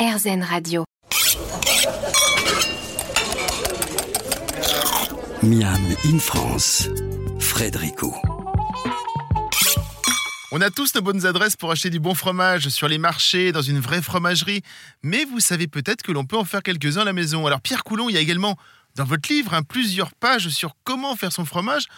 RZN Radio. Miam in France, Frédérico. On a tous nos bonnes adresses pour acheter du bon fromage sur les marchés, dans une vraie fromagerie. Mais vous savez peut-être que l'on peut en faire quelques-uns à la maison. Alors Pierre Coulon, il y a également dans votre livre hein, plusieurs pages sur comment faire son fromage.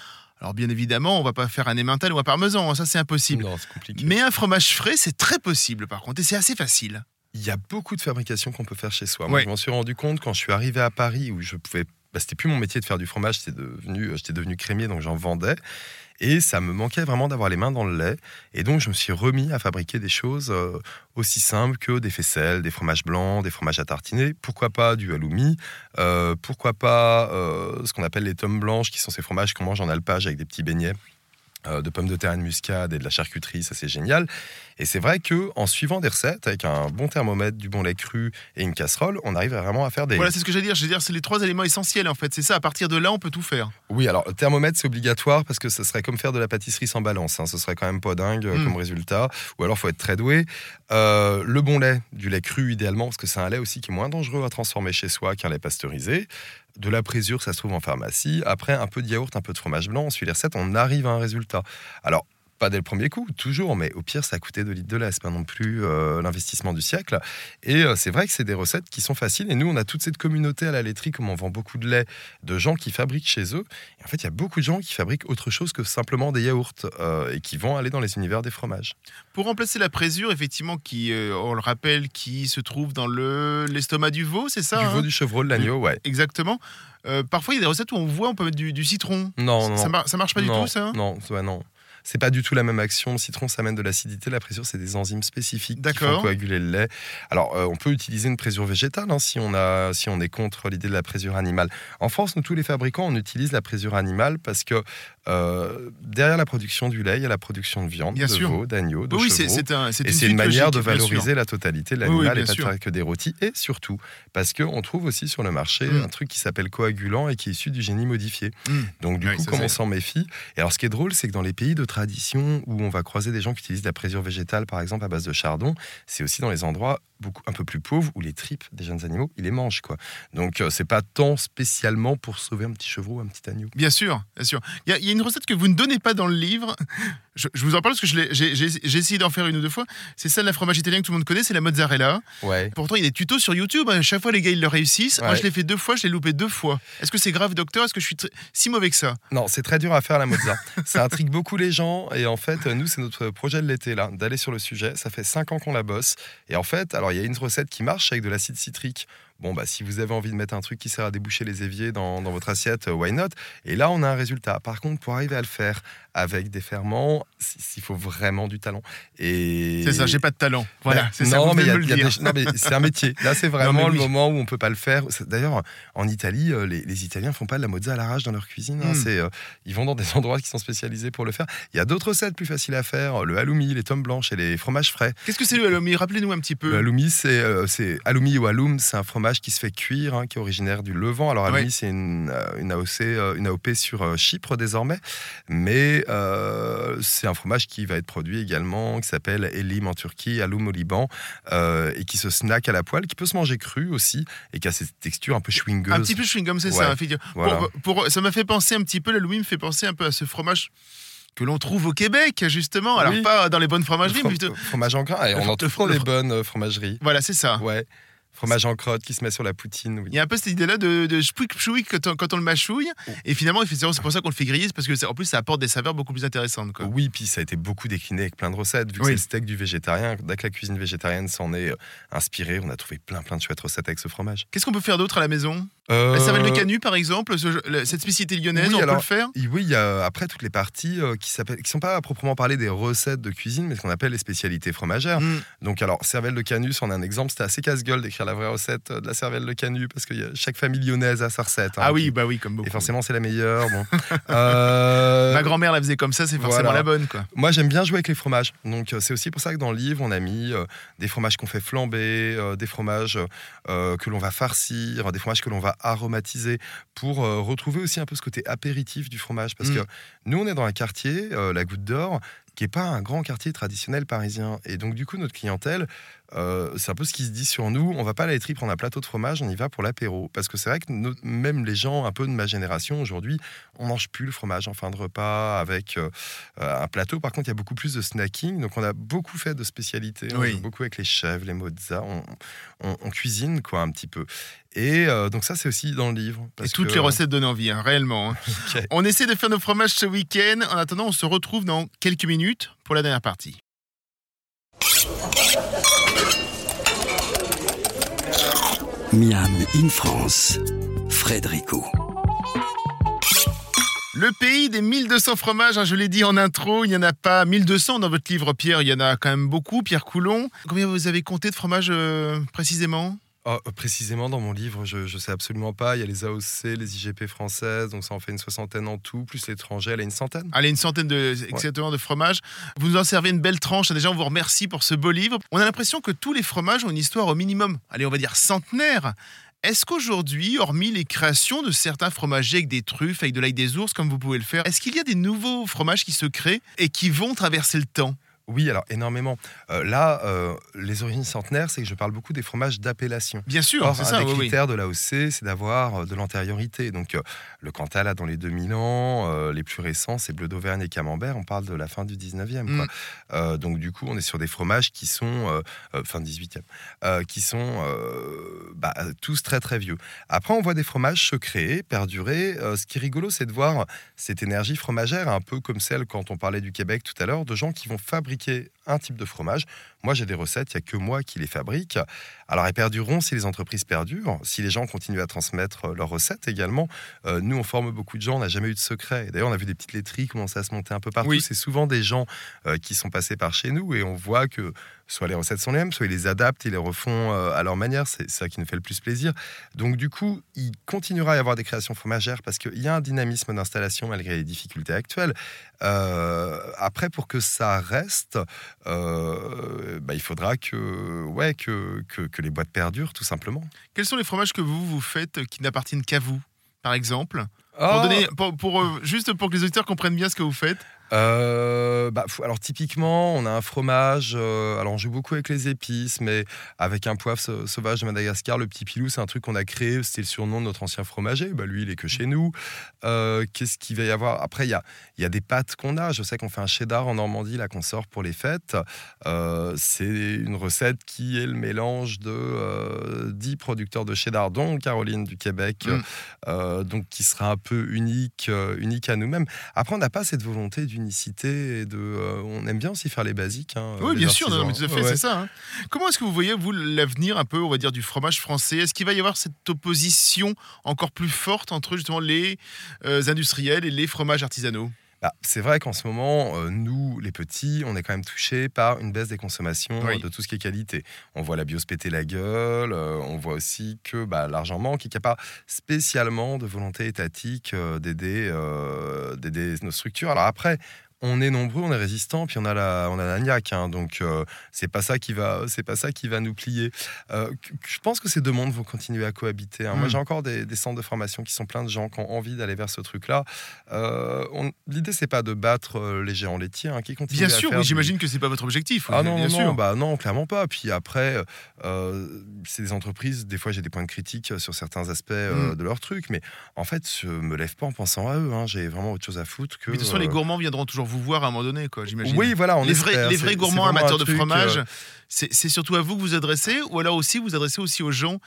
Alors bien évidemment, on va pas faire un emmental ou un parmesan, hein, ça c'est impossible. Non, c'est compliqué. Mais un fromage frais, c'est très possible par contre, et c'est assez facile. Il y a beaucoup de fabrications qu'on peut faire chez soi. Ouais. Moi, je m'en suis rendu compte quand je suis arrivé à Paris où je pouvais. Bah, c'était plus mon métier de faire du fromage, c'était devenu, euh, j'étais devenu crémier, donc j'en vendais. Et ça me manquait vraiment d'avoir les mains dans le lait. Et donc, je me suis remis à fabriquer des choses euh, aussi simples que des faisselles, des fromages blancs, des fromages à tartiner. Pourquoi pas du halloumi euh, Pourquoi pas euh, ce qu'on appelle les tomes blanches, qui sont ces fromages qu'on mange en alpage avec des petits beignets de pommes de terre et de muscade et de la charcuterie, ça c'est génial. Et c'est vrai que en suivant des recettes, avec un bon thermomètre, du bon lait cru et une casserole, on arrive vraiment à faire des. Voilà, c'est ce que j'allais dire. Je veux dire, c'est les trois éléments essentiels en fait. C'est ça, à partir de là, on peut tout faire. Oui, alors le thermomètre c'est obligatoire parce que ce serait comme faire de la pâtisserie sans balance. hein. Ce serait quand même pas dingue euh, Mm. comme résultat. Ou alors faut être très doué. Euh, le bon lait, du lait cru idéalement, parce que c'est un lait aussi qui est moins dangereux à transformer chez soi qu'un lait pasteurisé. De la présure, ça se trouve en pharmacie. Après, un peu de yaourt, un peu de fromage blanc, on suit les recettes, on arrive à un résultat. Alors, pas dès le premier coup, toujours, mais au pire, ça a coûté 2 litres de lait. C'est pas non plus euh, l'investissement du siècle. Et euh, c'est vrai que c'est des recettes qui sont faciles. Et nous, on a toute cette communauté à la laiterie, comme on vend beaucoup de lait, de gens qui fabriquent chez eux. Et en fait, il y a beaucoup de gens qui fabriquent autre chose que simplement des yaourts euh, et qui vont aller dans les univers des fromages. Pour remplacer la présure, effectivement, qui, on le rappelle, qui se trouve dans le l'estomac du veau, c'est ça du hein? veau, du chevreau, de l'agneau, ouais. Exactement. Euh, parfois, il y a des recettes où on voit, on peut mettre du, du citron. Non, non, Ça, non. mar- ça marche pas non, du tout, ça hein? Non, ouais, non. C'est pas du tout la même action. Le citron, ça amène de l'acidité. La présure, c'est des enzymes spécifiques qui font coaguler le lait. Alors, euh, on peut utiliser une présure végétale hein, si, on a, si on est contre l'idée de la présure animale. En France, nous, tous les fabricants, on utilise la présure animale parce que euh, derrière la production du lait, il y a la production de viande, Bien de sûr. veau, d'agneau, de Oui, chevreau. c'est c'est un, Et c'est une manière logique, de valoriser la totalité de Oui, oui, l'animal et pas faire que des rôtis. Et surtout, parce qu'on trouve aussi sur le marché Mm. un truc qui s'appelle coagulant et qui est issu du génie modifié. Mm. Donc du coup, ça, comme c'est- on s'en méfie? Et alors ce qui est drôle, c'est que dans les pays de tradition où on va croiser des gens qui utilisent de la présure végétale, par exemple à base de chardon, c'est aussi dans les endroits beaucoup un peu plus pauvres où les tripes des jeunes animaux, ils les mangent quoi. Donc euh, c'est pas tant spécialement pour sauver un petit chevreau, un petit agneau. Bien sûr, bien sûr. Il y, a- il y a une recette que vous ne donnez pas dans le livre. Je, je vous en parle parce que j'ai essayé d'en faire une ou deux fois. C'est celle de la fromage italien que tout le monde connaît, c'est la mozzarella. Ouais. Pourtant, il y a des tutos sur YouTube. À chaque fois, les gars, ils le réussissent. Moi, je l'ai fait deux fois, je l'ai loupé deux fois. Est-ce que c'est grave, docteur? Est-ce que je suis si mauvais que ça? Non, c'est très dur à faire la mozza. ça intrigue beaucoup les gens et en fait, nous, c'est notre projet de l'été là, d'aller sur le sujet. Ça fait cinq ans qu'on la bosse et en fait, alors il y a une recette qui marche avec de l'acide citrique. Bon, bah, si vous avez envie de mettre un truc qui sert à déboucher les éviers dans, dans votre assiette, euh, why not? Et là, on a un résultat. Par contre, pour arriver à le faire avec des ferments, il faut vraiment du talent. Et C'est ça, j'ai pas de talent. Voilà, Ouais. c'est ça. Vous mais me le dire. des- non, mais c'est un métier. Là, c'est Non, vraiment le moment où on peut pas le faire. D'ailleurs, en Italie, euh, les, les Italiens font pas de la mozza à l'arrache dans leur cuisine. hein. Mm. C'est, euh, ils vont dans des endroits qui sont spécialisés pour le faire. Il y a d'autres recettes plus faciles à faire. Le halloumi, les tomes blanches et les fromages frais. Qu'est-ce que c'est le halloumi? Rappelez-nous un petit peu. Le halloumi, c'est, euh, c'est halloumi ou halloum, c'est un fromage qui se fait cuire, hein, qui est originaire du Levant. Alors halloumi, Ouais. c'est une, euh, une AOC, euh, une AOP sur euh, Chypre désormais, mais euh, c'est un fromage qui va être produit également, qui s'appelle Elim en Turquie, halloum au Liban, euh, et qui se snack à la poêle, qui peut se manger cru aussi, et qui a cette texture un peu chewing-gum. Un petit peu chewing-gum, c'est Ouais, ça. voilà. Pour- pour- ça m'a fait penser un petit peu, l'halloumi me fait penser un peu à ce fromage que l'on trouve au Québec, justement. Alors, Oui. pas dans les bonnes fromageries, mais plutôt. Fromage en grain, et on en trouve dans le des fro- bonnes euh, fromageries. Voilà, c'est ça. Ouais. Fromage en crotte qui se met sur la poutine, oui. Il y a un peu cette idée-là de, de chouic chouic quand on, quand on le mâchouille. Oh. Et finalement, c'est pour ça qu'on le fait griller, parce que en plus, ça apporte des saveurs beaucoup plus intéressantes. Quoi. Oui, puis ça a été beaucoup décliné avec plein de recettes. Vu que c'est le steak du végétarien, dès que la cuisine végétarienne s'en est euh, inspirée, on a trouvé plein plein de chouettes recettes avec ce fromage. Qu'est-ce qu'on peut faire d'autre à la maison? Euh, La cervelle de canut, par exemple, ce- le- cette spécialité lyonnaise, oui, on peut alors- le faire Oui, il y a après toutes les parties euh, qui qui sont pas à proprement parler des recettes de cuisine, mais ce qu'on appelle les spécialités fromagères. Mm. Donc alors, cervelle de canut, on a un exemple, c'était assez casse-gueule d'écrire la vraie recette euh, de la cervelle de canut, parce que y a- chaque famille lyonnaise a sa recette. hein, Ah oui, qui- bah oui, comme beaucoup. Et forcément, c'est la meilleure. Bon. Euh, Ma grand-mère la faisait comme ça, c'est forcément voilà. la bonne. quoi. Moi, j'aime bien jouer avec les fromages. Donc, c'est aussi pour ça que dans le livre, on a mis des fromages qu'on fait flamber, des fromages que l'on va farcir, des fromages que l'on va aromatiser pour euh, retrouver aussi un peu ce côté apéritif du fromage. Parce Mm. que nous, on est dans un quartier, euh, la Goutte d'Or, qui n'est pas un grand quartier traditionnel parisien. Et donc, du coup, notre clientèle, euh, c'est un peu ce qui se dit sur nous. On va pas à la laiterie prendre un plateau de fromage, on y va pour l'apéro. Parce que c'est vrai que nos- même les gens un peu de ma génération aujourd'hui, on mange plus le fromage en fin de repas avec euh, un plateau. Par contre, il y a beaucoup plus de snacking. Donc, on a beaucoup fait de spécialités. On Oui. joue beaucoup avec les chèvres, les mozzas. On, on- on cuisine, quoi, un petit peu. Et euh, donc, ça, c'est aussi dans le livre. Et toutes que- les recettes donnent envie, hein, réellement. hein. On essaie de faire nos fromages ce week-end. En attendant, on se retrouve dans quelques minutes pour la dernière partie. Miam in France, Frédérico. Le pays des 1200 fromages, hein, je l'ai dit en intro, il n'y en a pas 1200 dans votre livre, Pierre. Il y en a quand même beaucoup, Pierre Coulon. Combien vous avez compté de fromages euh, précisément? Oh, précisément dans mon livre, je ne sais absolument pas. Il y a les AOC, les IGP françaises, donc ça en fait une soixantaine en tout, plus l'étranger, elle a une centaine. Allez, une centaine de, exactement de fromages. Vous nous en servez une belle tranche. Déjà, on vous remercie pour ce beau livre. On a l'impression que tous les fromages ont une histoire au minimum, allez, on va dire centenaire. Est-ce qu'aujourd'hui, hormis les créations de certains fromagers avec des truffes, avec de l'ail des ours, comme vous pouvez le faire, est-ce qu'il y a des nouveaux fromages qui se créent et qui vont traverser le temps? Oui, alors énormément. Euh, là, euh, les origines centenaires, c'est que je parle beaucoup des fromages d'appellation. Bien sûr, c'est un ça, des oui, oui. critères de l'AOC, c'est d'avoir euh, de l'antériorité. Donc, le Cantal a dans les 2000 ans, les plus récents, c'est Bleu d'Auvergne et Camembert, on parle de la fin du 19e. quoi. Mm. Donc, du coup, on est sur des fromages qui sont, fin 18e, euh, qui sont bah, tous très très vieux. Après, on voit des fromages se créer, perdurer. Ce qui est rigolo, c'est de voir cette énergie fromagère, un peu comme celle quand on parlait du Québec tout à l'heure, de gens qui vont fabriquer un type de fromage. Moi, j'ai des recettes, il n'y a que moi qui les fabrique. Alors, elles perdureront si les entreprises perdurent, si les gens continuent à transmettre euh, leurs recettes également. Euh, nous, on forme beaucoup de gens, on n'a jamais eu de secret. D'ailleurs, on a vu des petites laiteries commencer à se monter un peu partout. Oui. C'est souvent des gens euh, qui sont passés par chez nous et on voit que soit les recettes sont les mêmes, soit ils les adaptent, ils les refont euh, à leur manière. C'est ça qui nous fait le plus plaisir. Donc, du coup, il continuera à y avoir des créations fromagères parce qu'il y a un dynamisme d'installation malgré les difficultés actuelles. Après, pour que ça reste, euh, bah, il faudra que, ouais, que, que, que les boîtes perdurent, tout simplement. Quels sont les fromages que vous, vous faites euh, qui n'appartiennent qu'à vous, par exemple? Pour Ah, donner, pour, pour, euh, Juste pour que les auditeurs comprennent bien ce que vous faites. Euh, bah, alors typiquement, on a un fromage. euh, alors on joue beaucoup avec les épices, mais avec un poivre sau- sauvage de Madagascar, le petit pilou, c'est un truc qu'on a créé. C'était le surnom de notre ancien fromager. Bah, lui, il est que chez nous. Euh, Qu'est-ce qu'il va y avoir? Après, il y a, il y a des pâtes qu'on a. Je sais qu'on fait un cheddar en Normandie là qu'on sort pour les fêtes. C'est une recette qui est le mélange de euh, 10 producteurs de cheddar, dont Caroline du Québec, Mm. donc qui sera un peu unique, unique à nous-mêmes. Après, on n'a pas cette volonté et de. euh, on aime bien aussi faire les basiques. hein, Oui, bien sûr, non, artisans. mais tout à fait, Ouais. c'est ça. hein. Comment est-ce que vous voyez, vous, l'avenir un peu, on va dire, du fromage français? Est-ce qu'il va y avoir cette opposition encore plus forte entre justement les euh, industriels et les fromages artisanaux? Bah, c'est vrai qu'en ce moment, euh, nous, les petits, on est quand même touchés par une baisse des consommations Oui. de tout ce qui est qualité. On voit la bio se péter la gueule, euh, on voit aussi que bah, l'argent manque et qu'il n'y a pas spécialement de volonté étatique euh, d'aider nos structures. Alors après, on est nombreux, on est résistants, puis on a la, on a la niaque, hein, donc euh, c'est pas ça qui va, c'est pas ça qui va nous plier. Euh, je pense que ces deux mondes vont continuer à cohabiter. hein. Moi, Mm. j'ai encore des, des centres de formation qui sont pleins de gens qui ont envie d'aller vers ce truc-là. Euh, L'idée, c'est pas de battre les géants laitiers hein, qui continuent Bien à sûr, oui, j'imagine que c'est pas votre objectif. ah non, bien non, sûr. non, bah non, clairement pas. Puis après, c'est des entreprises, des fois j'ai des points de critique sur certains aspects euh, Mm. de leur truc, mais en fait, je me lève pas en pensant à eux. J'ai vraiment autre chose à foutre que. Mais de toute façon, les gourmands viendront toujours vous voir à un moment donné, quoi, j'imagine. Oui, voilà, on les vrais, espère. les C'est- vrais gourmands amateurs de fromage, euh, c'est surtout à vous que vous adressez, ou alors aussi vous adressez aussi aux gens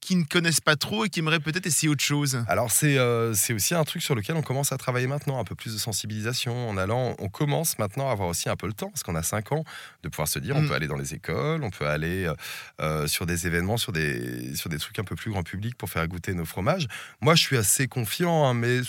qui ne connaissent pas trop et qui aimeraient peut-être essayer autre chose. Alors c'est euh, aussi un truc sur lequel on commence à travailler maintenant, un peu plus de sensibilisation en allant, on commence maintenant à avoir aussi un peu le temps, parce qu'on a 5 ans, de pouvoir se dire, on Mm. peut aller dans les écoles, on peut aller euh, euh, sur des événements, sur des, sur des trucs un peu plus grand public pour faire goûter nos fromages. Moi je suis assez confiant, hein, mais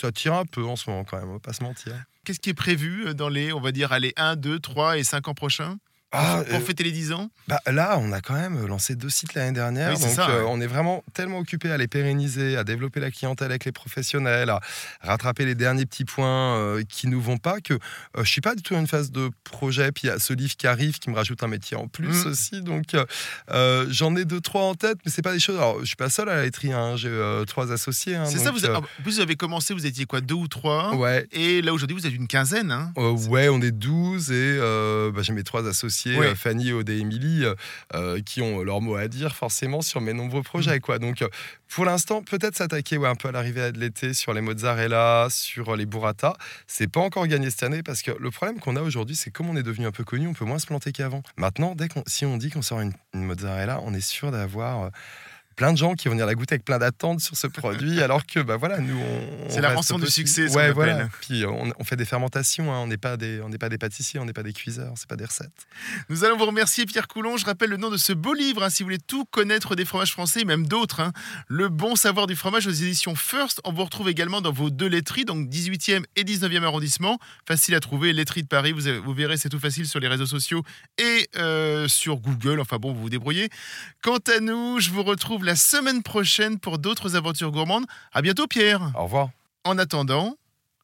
ça tire un peu en ce moment quand même, on va pas se mentir. Qu'est-ce qui est prévu dans les, on va dire, allez, 1, 2, 3 et 5 ans prochains? Ah, pour euh, fêter les 10 ans Bah, là, on a quand même lancé deux sites l'année dernière. Oui, donc, ça, euh, on est vraiment tellement occupé à les pérenniser, à développer la clientèle avec les professionnels, à rattraper les derniers petits points euh, qui nous vont pas, que euh, je suis pas du tout dans une phase de projet. Puis il y a ce livre qui arrive qui me rajoute un métier en plus Mm. aussi. Donc, euh, j'en ai deux, trois en tête, mais c'est pas des choses. Alors, je suis pas seul à la laiterie, hein, j'ai trois associés. hein, C'est ça, donc, vous avez, en plus, vous avez commencé, vous étiez quoi, deux ou trois Ouais. Et là, aujourd'hui, vous êtes une quinzaine. Hein ouais, on est 12 et bah, j'ai mes trois associés, Euh, Fanny, Aude et Émilie, euh, euh, qui ont leur mot à dire forcément sur mes nombreux projets. Quoi. Donc, pour l'instant, peut-être s'attaquer ouais, un peu à l'arrivée de l'été sur les mozzarella, sur les burrata. C'est pas encore gagné cette année parce que le problème qu'on a aujourd'hui, c'est comme on est devenu un peu connu, on peut moins se planter qu'avant. Maintenant, dès qu'on, si on dit qu'on sort une, une mozzarella, on est sûr d'avoir. Plein de gens qui vont venir la goûter avec plein d'attentes sur ce produit, alors que bah voilà, nous on. C'est la rançon du succès, Ouais, voilà. Puis on, on fait des fermentations, hein, on n'est pas des, on n'est pas des pâtissiers, on n'est pas des cuiseurs, c'est pas des recettes. Nous allons vous remercier, Pierre Coulon. Je rappelle le nom de ce beau livre, hein, si vous voulez tout connaître des fromages français et même d'autres. hein. Le bon savoir du fromage aux éditions First. On vous retrouve également dans vos deux laiteries, donc 18e et 19e arrondissement. Facile à trouver, laiterie de Paris. Vous, avez- vous verrez, c'est tout facile sur les réseaux sociaux et euh, sur Google. Enfin bon, vous vous débrouillez. Quant à nous, je vous retrouve la semaine prochaine pour d'autres aventures gourmandes. À bientôt, Pierre. Au revoir. En attendant,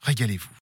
régalez-vous.